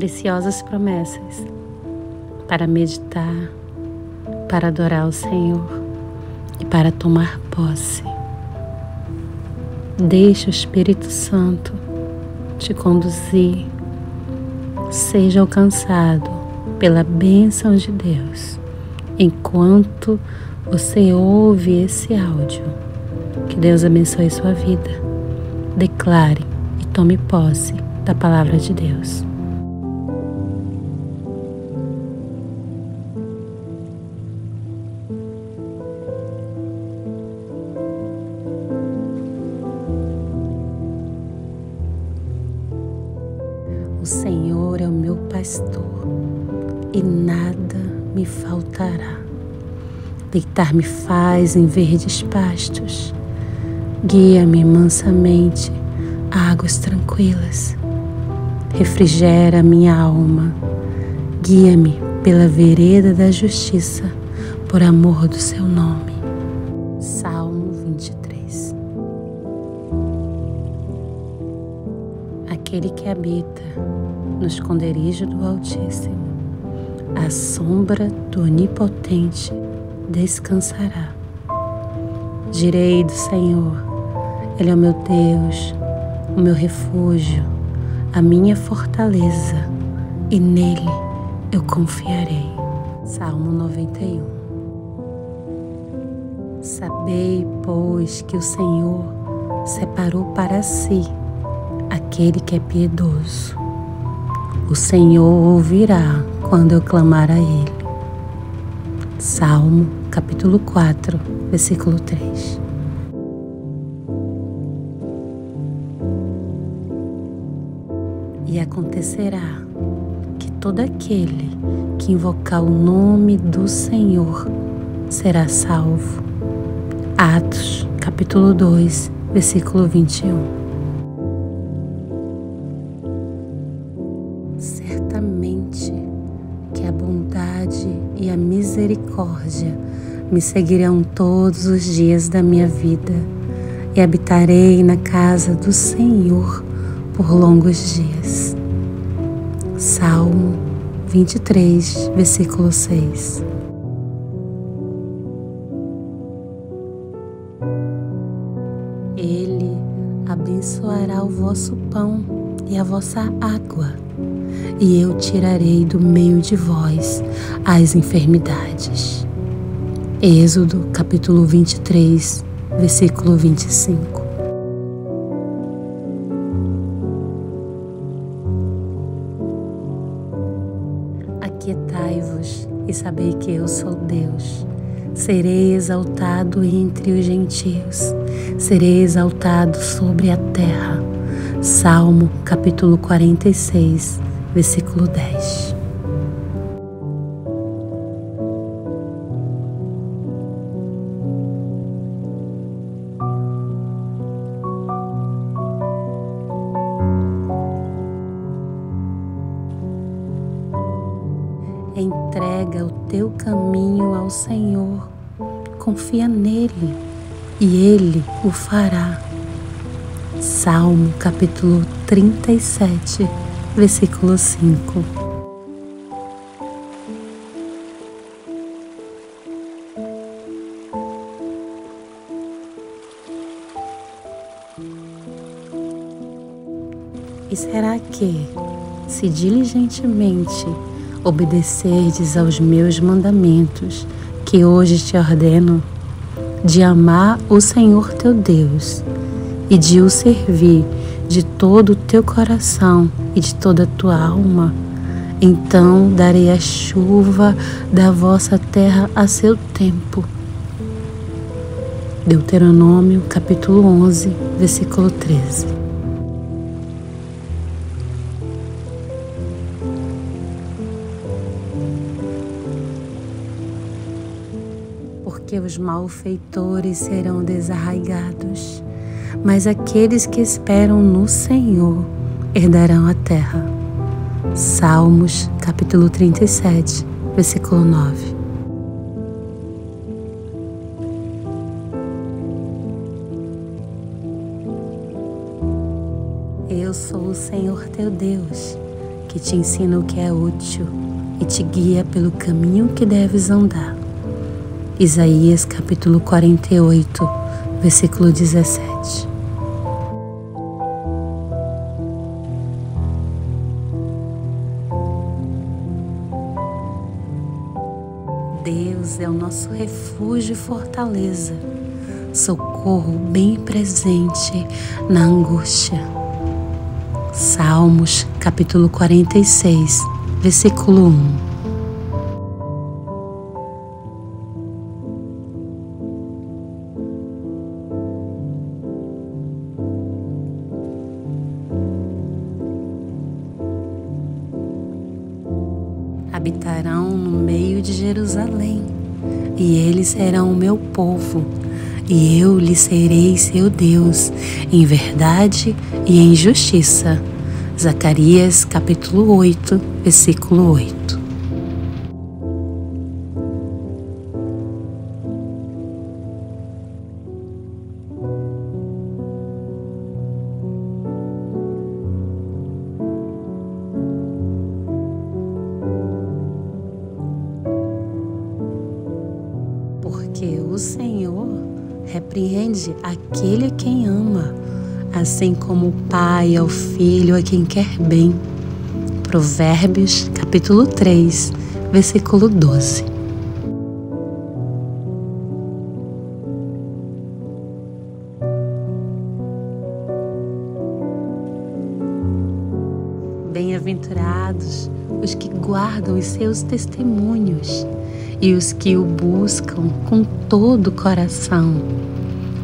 preciosas promessas para meditar, para adorar o Senhor e para tomar posse. Deixe o Espírito Santo te conduzir, seja alcançado pela bênção de Deus enquanto você ouve esse áudio. Que Deus abençoe sua vida. Declare e tome posse da palavra de Deus. Me faltará. Deitar-me faz em verdes pastos, guia-me mansamente a águas tranquilas, refrigera minha alma, guia-me pela vereda da justiça, por amor do seu nome. Salmo 23 Aquele que habita no esconderijo do Altíssimo, sombra do Onipotente descansará. Direi do Senhor, Ele é o meu Deus, o meu refúgio, a minha fortaleza, e nele eu confiarei. Salmo 91 Sabei, pois, que o Senhor separou para si aquele que é piedoso. O Senhor ouvirá quando eu clamar a Ele. Salmo capítulo 4, versículo 3. E acontecerá que todo aquele que invocar o nome do Senhor será salvo. Atos capítulo 2, versículo 21. Misericórdia me seguirão todos os dias da minha vida e habitarei na casa do Senhor por longos dias. Salmo 23, versículo 6. Ele abençoará o vosso pão e a vossa água e eu tirarei do meio de vós as enfermidades. Êxodo capítulo 23, versículo 25. Aquietai-vos e sabei que eu sou Deus. Serei exaltado entre os gentios, serei exaltado sobre a terra. Salmo capítulo 46, versículo 10. Entrega o teu caminho ao Senhor, confia nele e ele o fará. Salmo capítulo 37, versículo 5. E será que, se diligentemente obedecerdes aos meus mandamentos, que hoje te ordeno, de amar o Senhor teu Deus e de o servir de todo o teu coração e de toda a tua alma, então darei a chuva da vossa terra a seu tempo. Deuteronômio capítulo 11, versículo 13. Porque os malfeitores serão desarraigados, mas aqueles que esperam no Senhor herdarão a terra. Salmos, capítulo 37, versículo 9. Eu sou o Senhor teu Deus, que te ensina o que é útil e te guia pelo caminho que deves andar. Isaías capítulo 48, versículo 17. Fortaleza, socorro bem presente na angústia. Salmos capítulo 46, versículo 1. habitarão no meio de Jerusalém, e eles serão o meu povo, e eu lhes serei seu Deus, em verdade e em justiça. Zacarias capítulo 8, versículo 8. Pai ao filho a quem quer bem. Provérbios, capítulo 3, versículo 12. Bem-aventurados os que guardam os seus testemunhos e os que o buscam com todo o coração.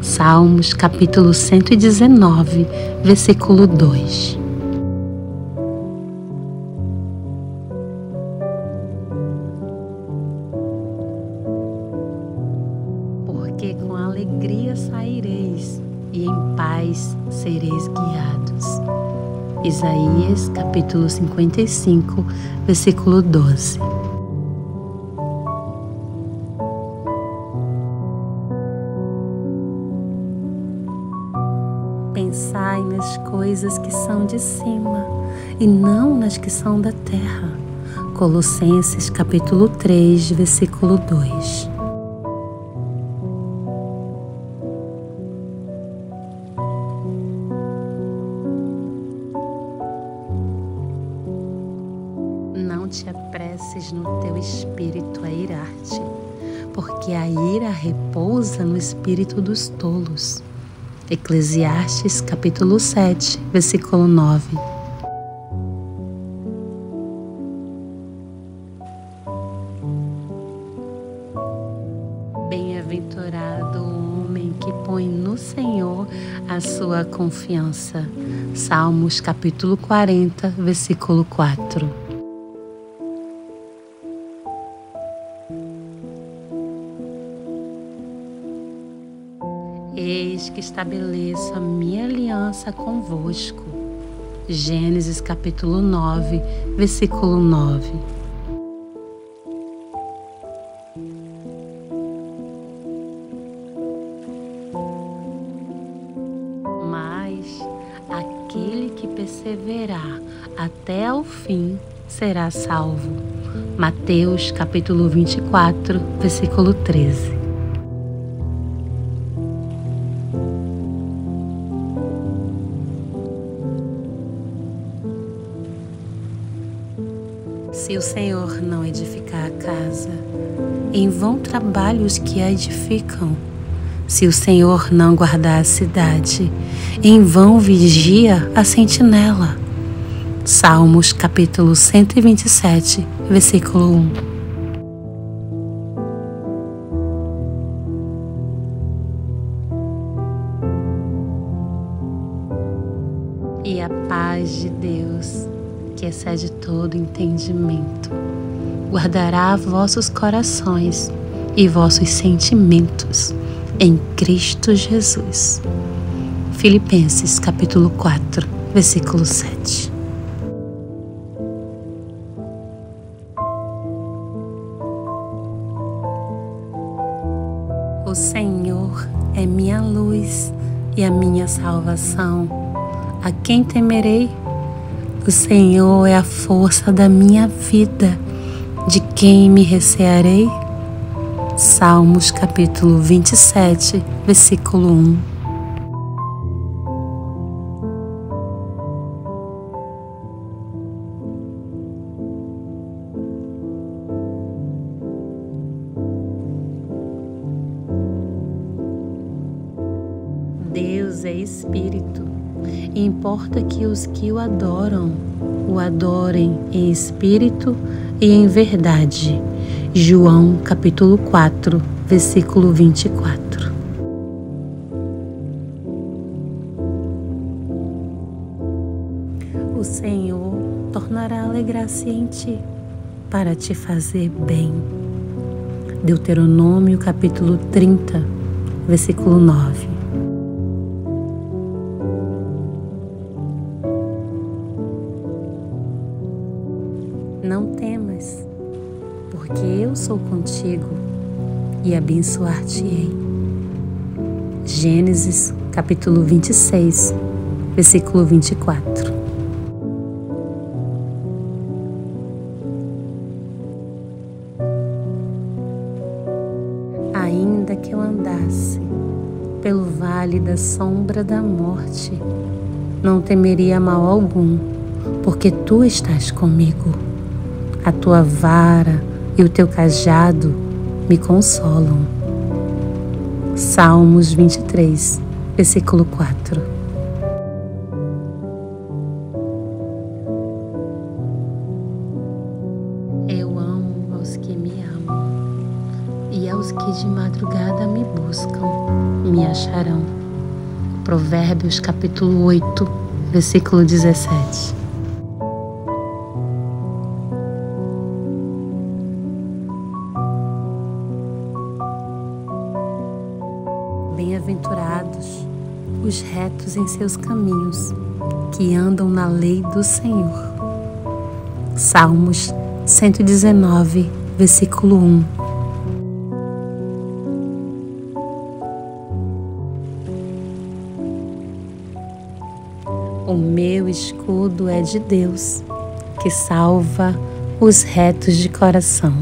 Salmos capítulo 119, versículo 2. Porque com alegria saireis e em paz sereis guiados. Isaías capítulo 55, versículo 12. Nas que são da terra. Colossenses capítulo 3, versículo 2. Não te apresses no teu espírito a irar-te, porque a ira repousa no espírito dos tolos. Eclesiastes capítulo 7, versículo 9. Confiança. Salmos capítulo 40, versículo 4. Eis que estabeleço a minha aliança convosco. Gênesis capítulo 9, versículo 9. Aquele que perseverar até ao fim será salvo. Mateus capítulo 24, versículo 13. Se o Senhor não edificar a casa, em vão trabalham os que a edificam. Se o Senhor não guardar a cidade, em vão vigia a sentinela. Salmos capítulo 127, versículo 1. E a paz de Deus que excede todo entendimento, guardará vossos corações e vossos sentimentos em Cristo Jesus. Filipenses capítulo 4, versículo 7. O Senhor é minha luz e a minha salvação. A quem temerei? O Senhor é a força da minha vida. De quem me recearei? Salmos capítulo 27, versículo 1. Deus é Espírito, importa que os que o adoram o adorem em espírito e em verdade. João capítulo 4, versículo 24. O Senhor tornará alegrar-se em ti para te fazer bem. Deuteronômio capítulo 30, versículo 9. Contigo e abençoar-te-ei. Gênesis capítulo 26, versículo 24. Ainda que eu andasse pelo vale da sombra da morte, não temeria mal algum, porque tu estás comigo a tua vara e o teu cajado me consolam. Salmos 23, versículo 4. Eu amo aos que me amam, e aos que de madrugada me buscam, me acharão. Provérbios capítulo 8, versículo 17. Seus caminhos, que andam na lei do Senhor. Salmos 119, versículo 1. O meu escudo é de Deus, que salva os retos de coração.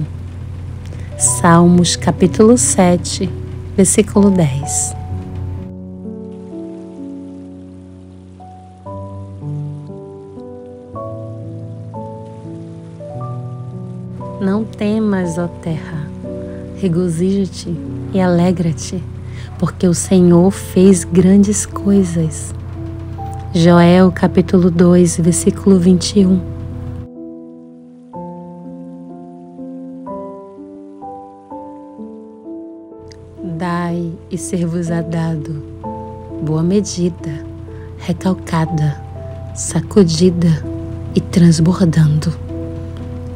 Salmos capítulo 7, versículo 10. Temas, ó terra, regozija-te e alegra-te, porque o Senhor fez grandes coisas. Joel capítulo 2, versículo 21. Dai e ser-vos-á dado, boa medida, recalcada, sacudida e transbordando.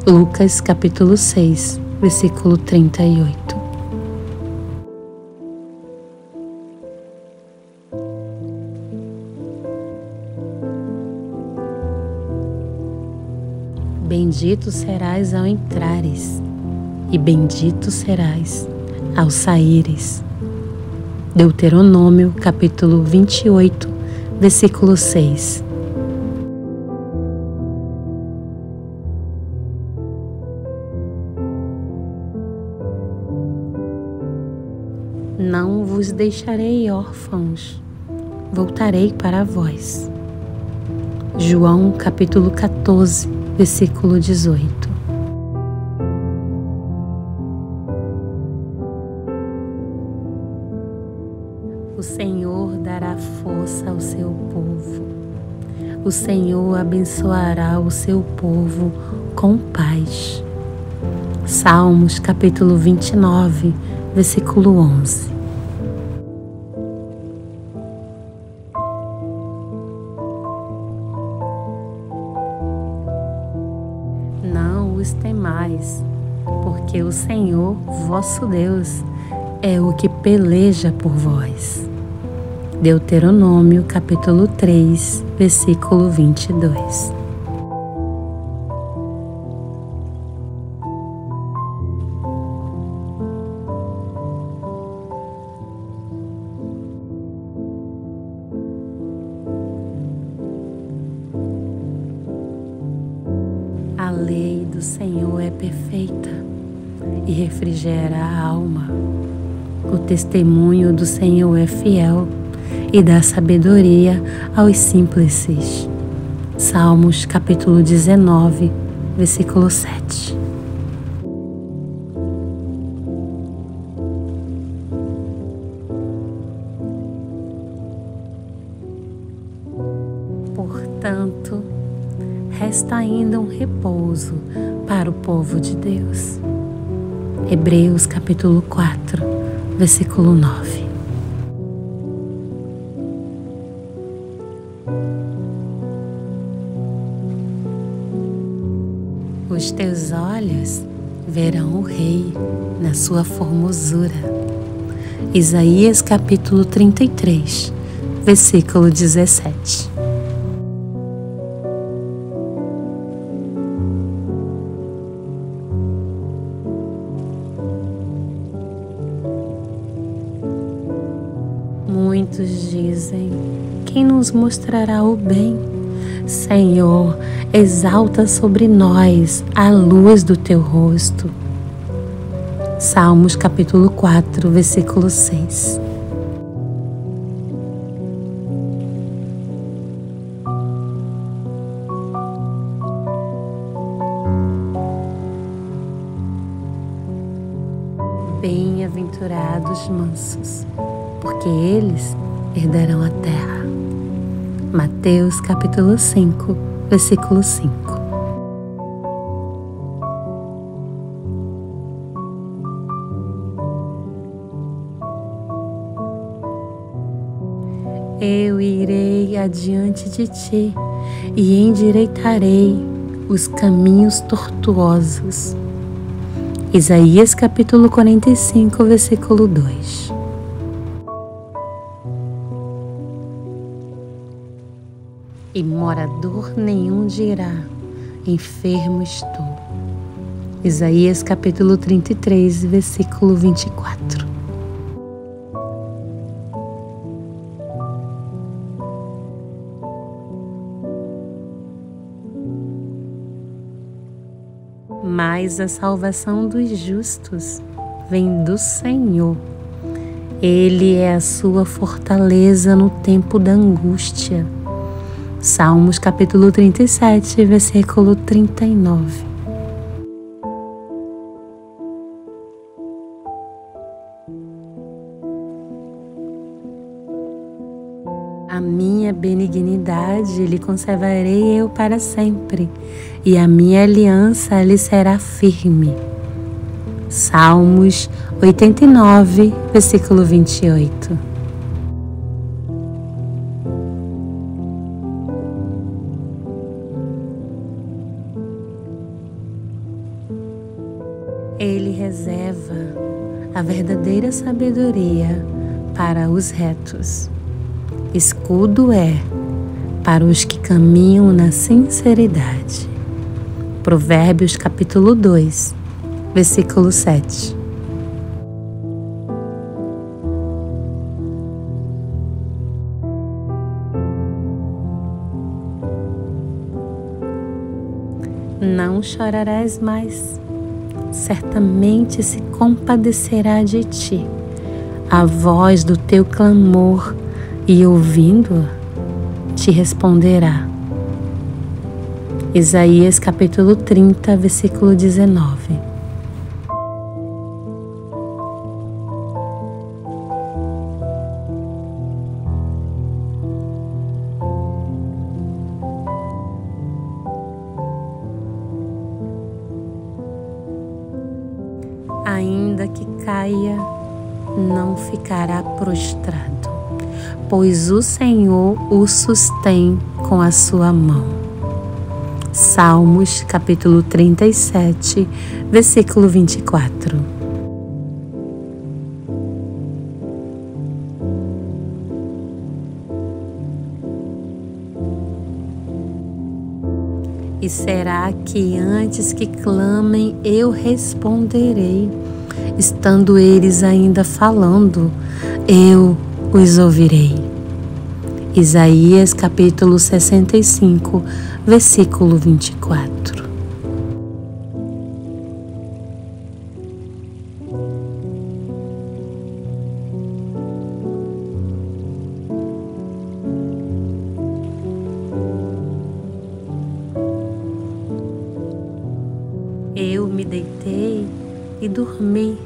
Lucas capítulo 6, versículo 38. Bendito serás ao entrares, e bendito serás ao saíres. Deuteronômio capítulo 28, versículo 6. Deixarei órfãos, voltarei para vós. João capítulo 14, versículo 18. O Senhor dará força ao seu povo. O Senhor abençoará o seu povo com paz. Salmos capítulo 29, versículo 11. Porque o Senhor, vosso Deus, é o que peleja por vós. Deuteronômio capítulo 3, versículo 22. Testemunho do Senhor é fiel e dá sabedoria aos simples. Salmos capítulo 19, versículo 7. Portanto, resta ainda um repouso para o povo de Deus. Hebreus capítulo 4, versículo 9. Os teus olhos verão o Rei na sua formosura. Isaías capítulo 33, versículo 17. Mostrará o bem? Senhor, exalta sobre nós a luz do teu rosto. Salmos capítulo 4, versículo 6. Bem-aventurados mansos, porque eles herdarão a terra. Mateus capítulo 5, versículo 5. Eu irei adiante de ti e endireitarei os caminhos tortuosos. Isaías capítulo 45, versículo 2. Nenhum dirá: Enfermo estou. Isaías capítulo 33, versículo 24. Mas a salvação dos justos vem do Senhor. Ele é a sua fortaleza no tempo da angústia. Salmos capítulo 37, versículo 39. A minha benignidade lhe conservarei eu para sempre, e a minha aliança lhe será firme. Salmos 89, versículo 28. Os retos. Escudo é para os que caminham na sinceridade. Provérbios capítulo 2, versículo 7. Não chorarás mais certamente se compadecerá de ti, a voz do teu clamor, e ouvindo-a, te responderá. Isaías capítulo 30, versículo 19. Pois o Senhor o sustém com a sua mão. Salmos capítulo 37, versículo 24. E será que antes que clamem eu responderei? Estando eles ainda falando, eu os ouvirei. Isaías capítulo 65, versículo 24. Eu me deitei e dormi.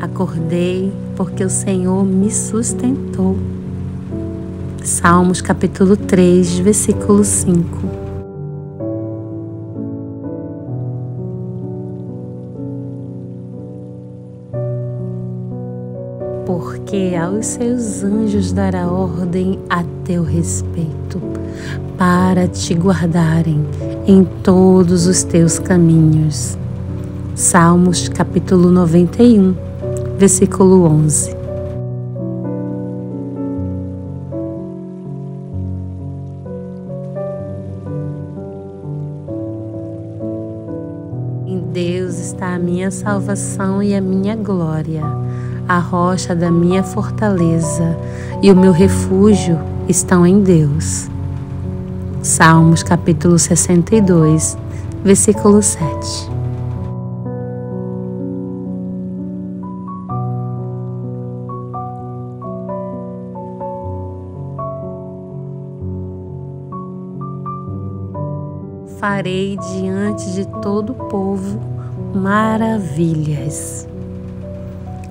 Acordei porque o Senhor me sustentou. Salmos capítulo 3, versículo 5. Porque aos seus anjos dará ordem a teu respeito, para te guardarem em todos os teus caminhos. Salmos capítulo 91, versículo 11. Minha salvação e a minha glória, a rocha da minha fortaleza e o meu refúgio estão em Deus. Salmos capítulo 62, versículo 7. Farei diante de todo o povo maravilhas.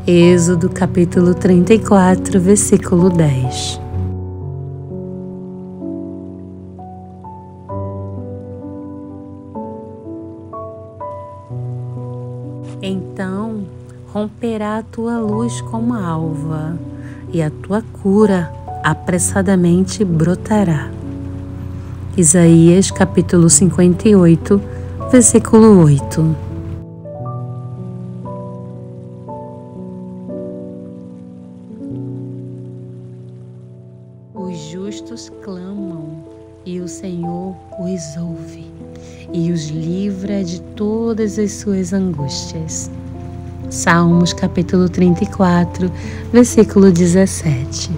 Êxodo capítulo 34, versículo 10. Então romperá a tua luz como alva, e a tua cura apressadamente brotará. Isaías capítulo 58, versículo 8. Todas as suas angústias. Salmos capítulo 34, versículo 17.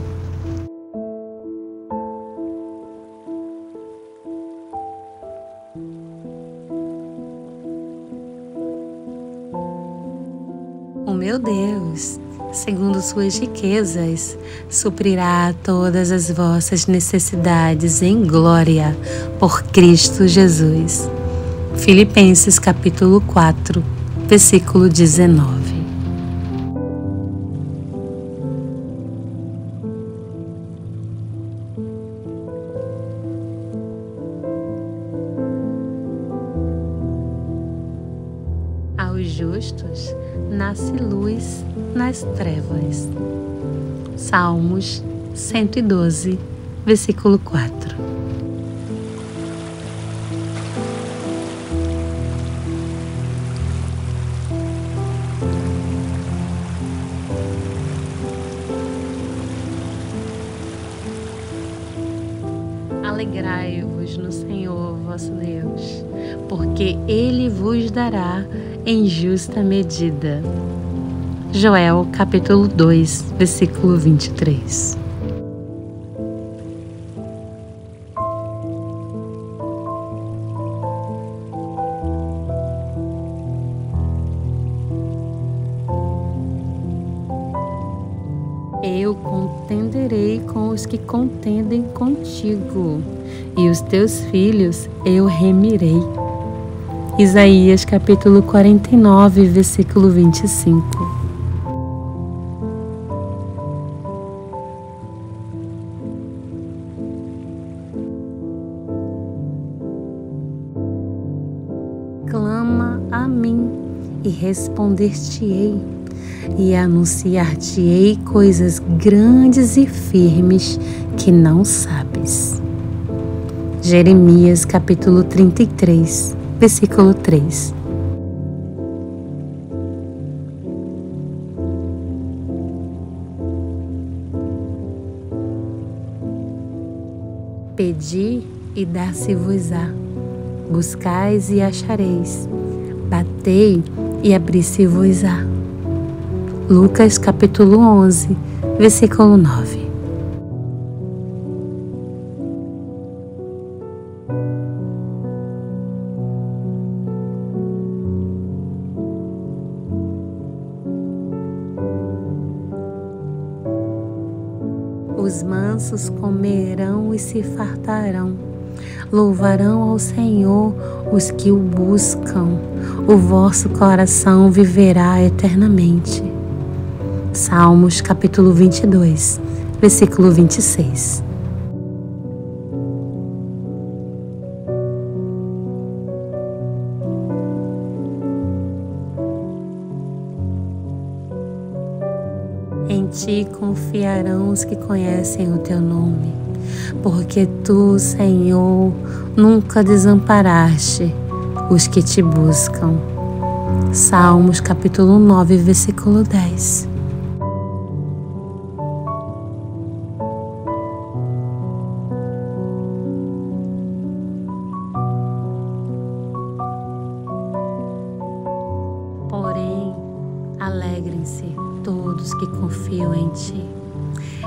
O meu Deus, segundo suas riquezas, suprirá todas as vossas necessidades em glória por Cristo Jesus. Filipenses capítulo 4, versículo 19. Aos justos nasce luz nas trevas. Salmos 112, versículo 4. Alegrai-vos no Senhor vosso Deus, porque Ele vos dará em justa medida. Joel capítulo 2, versículo 23. Eu contenderei com os que os teus filhos eu remirei. Isaías capítulo 49, versículo 25. Clama a mim e responder-te-ei e anunciar-te-ei coisas grandes e firmes que não sabes. Jeremias capítulo 33, versículo 3. Pedi e dar-se-vos-á. Buscais e achareis. Batei e abri-se-vos-á. Lucas capítulo 11, versículo 9. Se fartarão, Louvarão ao Senhor os que o buscam, o vosso coração viverá eternamente. Salmos capítulo 22, versículo 26. Em ti confiarão os que conhecem o teu nome porque tu, Senhor, nunca desamparaste os que te buscam. Salmos capítulo 9, versículo 10.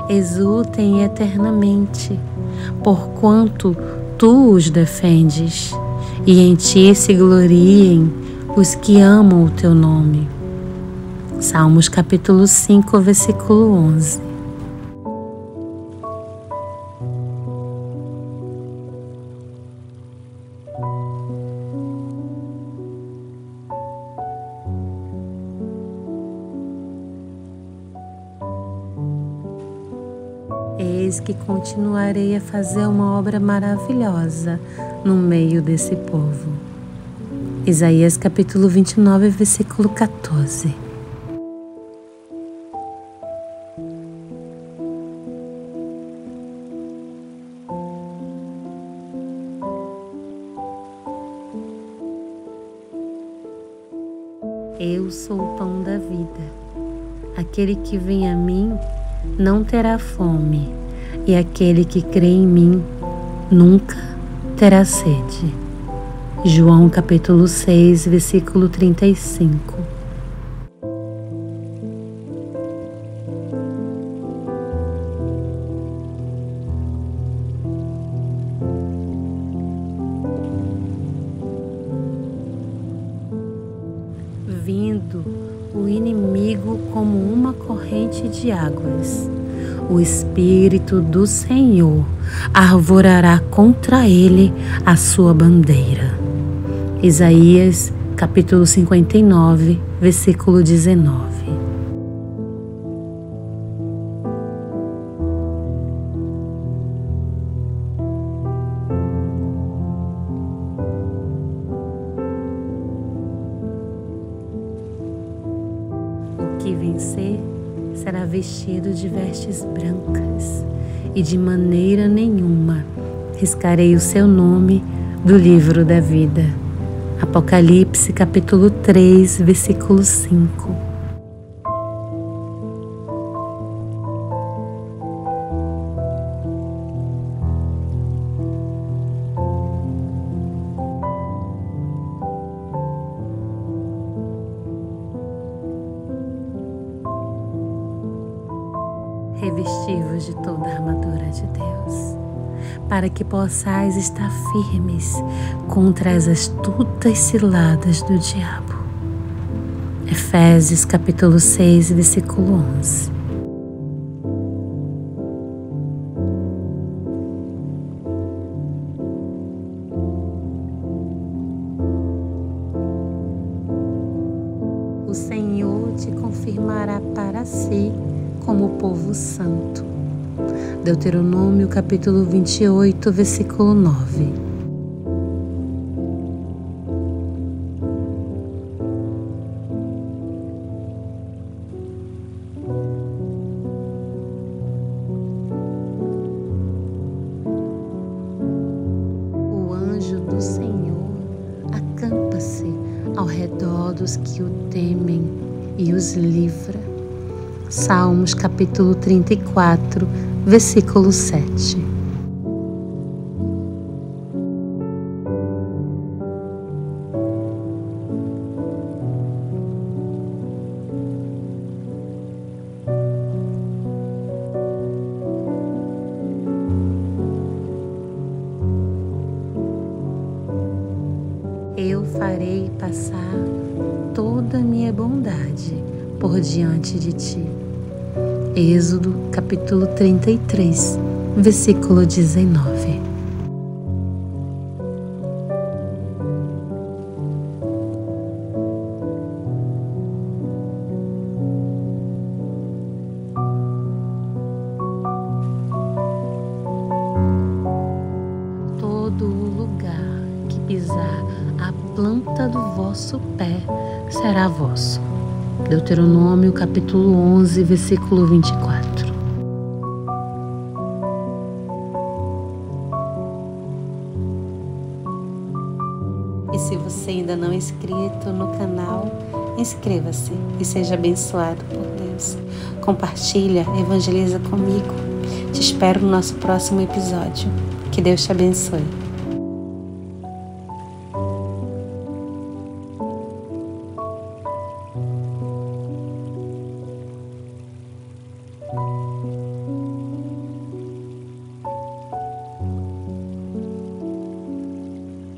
Exultem eternamente, porquanto tu os defendes, e em ti se gloriem os que amam o teu nome. Salmos capítulo 5, versículo 11. Continuarei a fazer uma obra maravilhosa no meio desse povo. Isaías capítulo 29, versículo 14. Eu sou o pão da vida. Aquele que vem a mim não terá fome, e aquele que crê em mim nunca terá sede. João capítulo 6, versículo 35. Vindo o inimigo como uma corrente de águas. O Espírito do Senhor arvorará contra ele a sua bandeira. Isaías capítulo 59, versículo 19. Riscarei o seu nome do livro da vida. Apocalipse capítulo 3, versículo 5. Que possais estar firmes contra as astutas ciladas do diabo. Efésios capítulo 6, versículo 11. Capítulo 28, versículo 9. O anjo do Senhor acampa-se ao redor dos que o temem e os livra Salmos capítulo 34, versículo 7. capítulo 33, versículo 19. planta do vosso pé será vosso. Deuteronômio capítulo 11, versículo 24. Inscrito no canal, inscreva-se e seja abençoado por Deus. Compartilha, evangeliza comigo. Te espero no nosso próximo episódio. Que Deus te abençoe.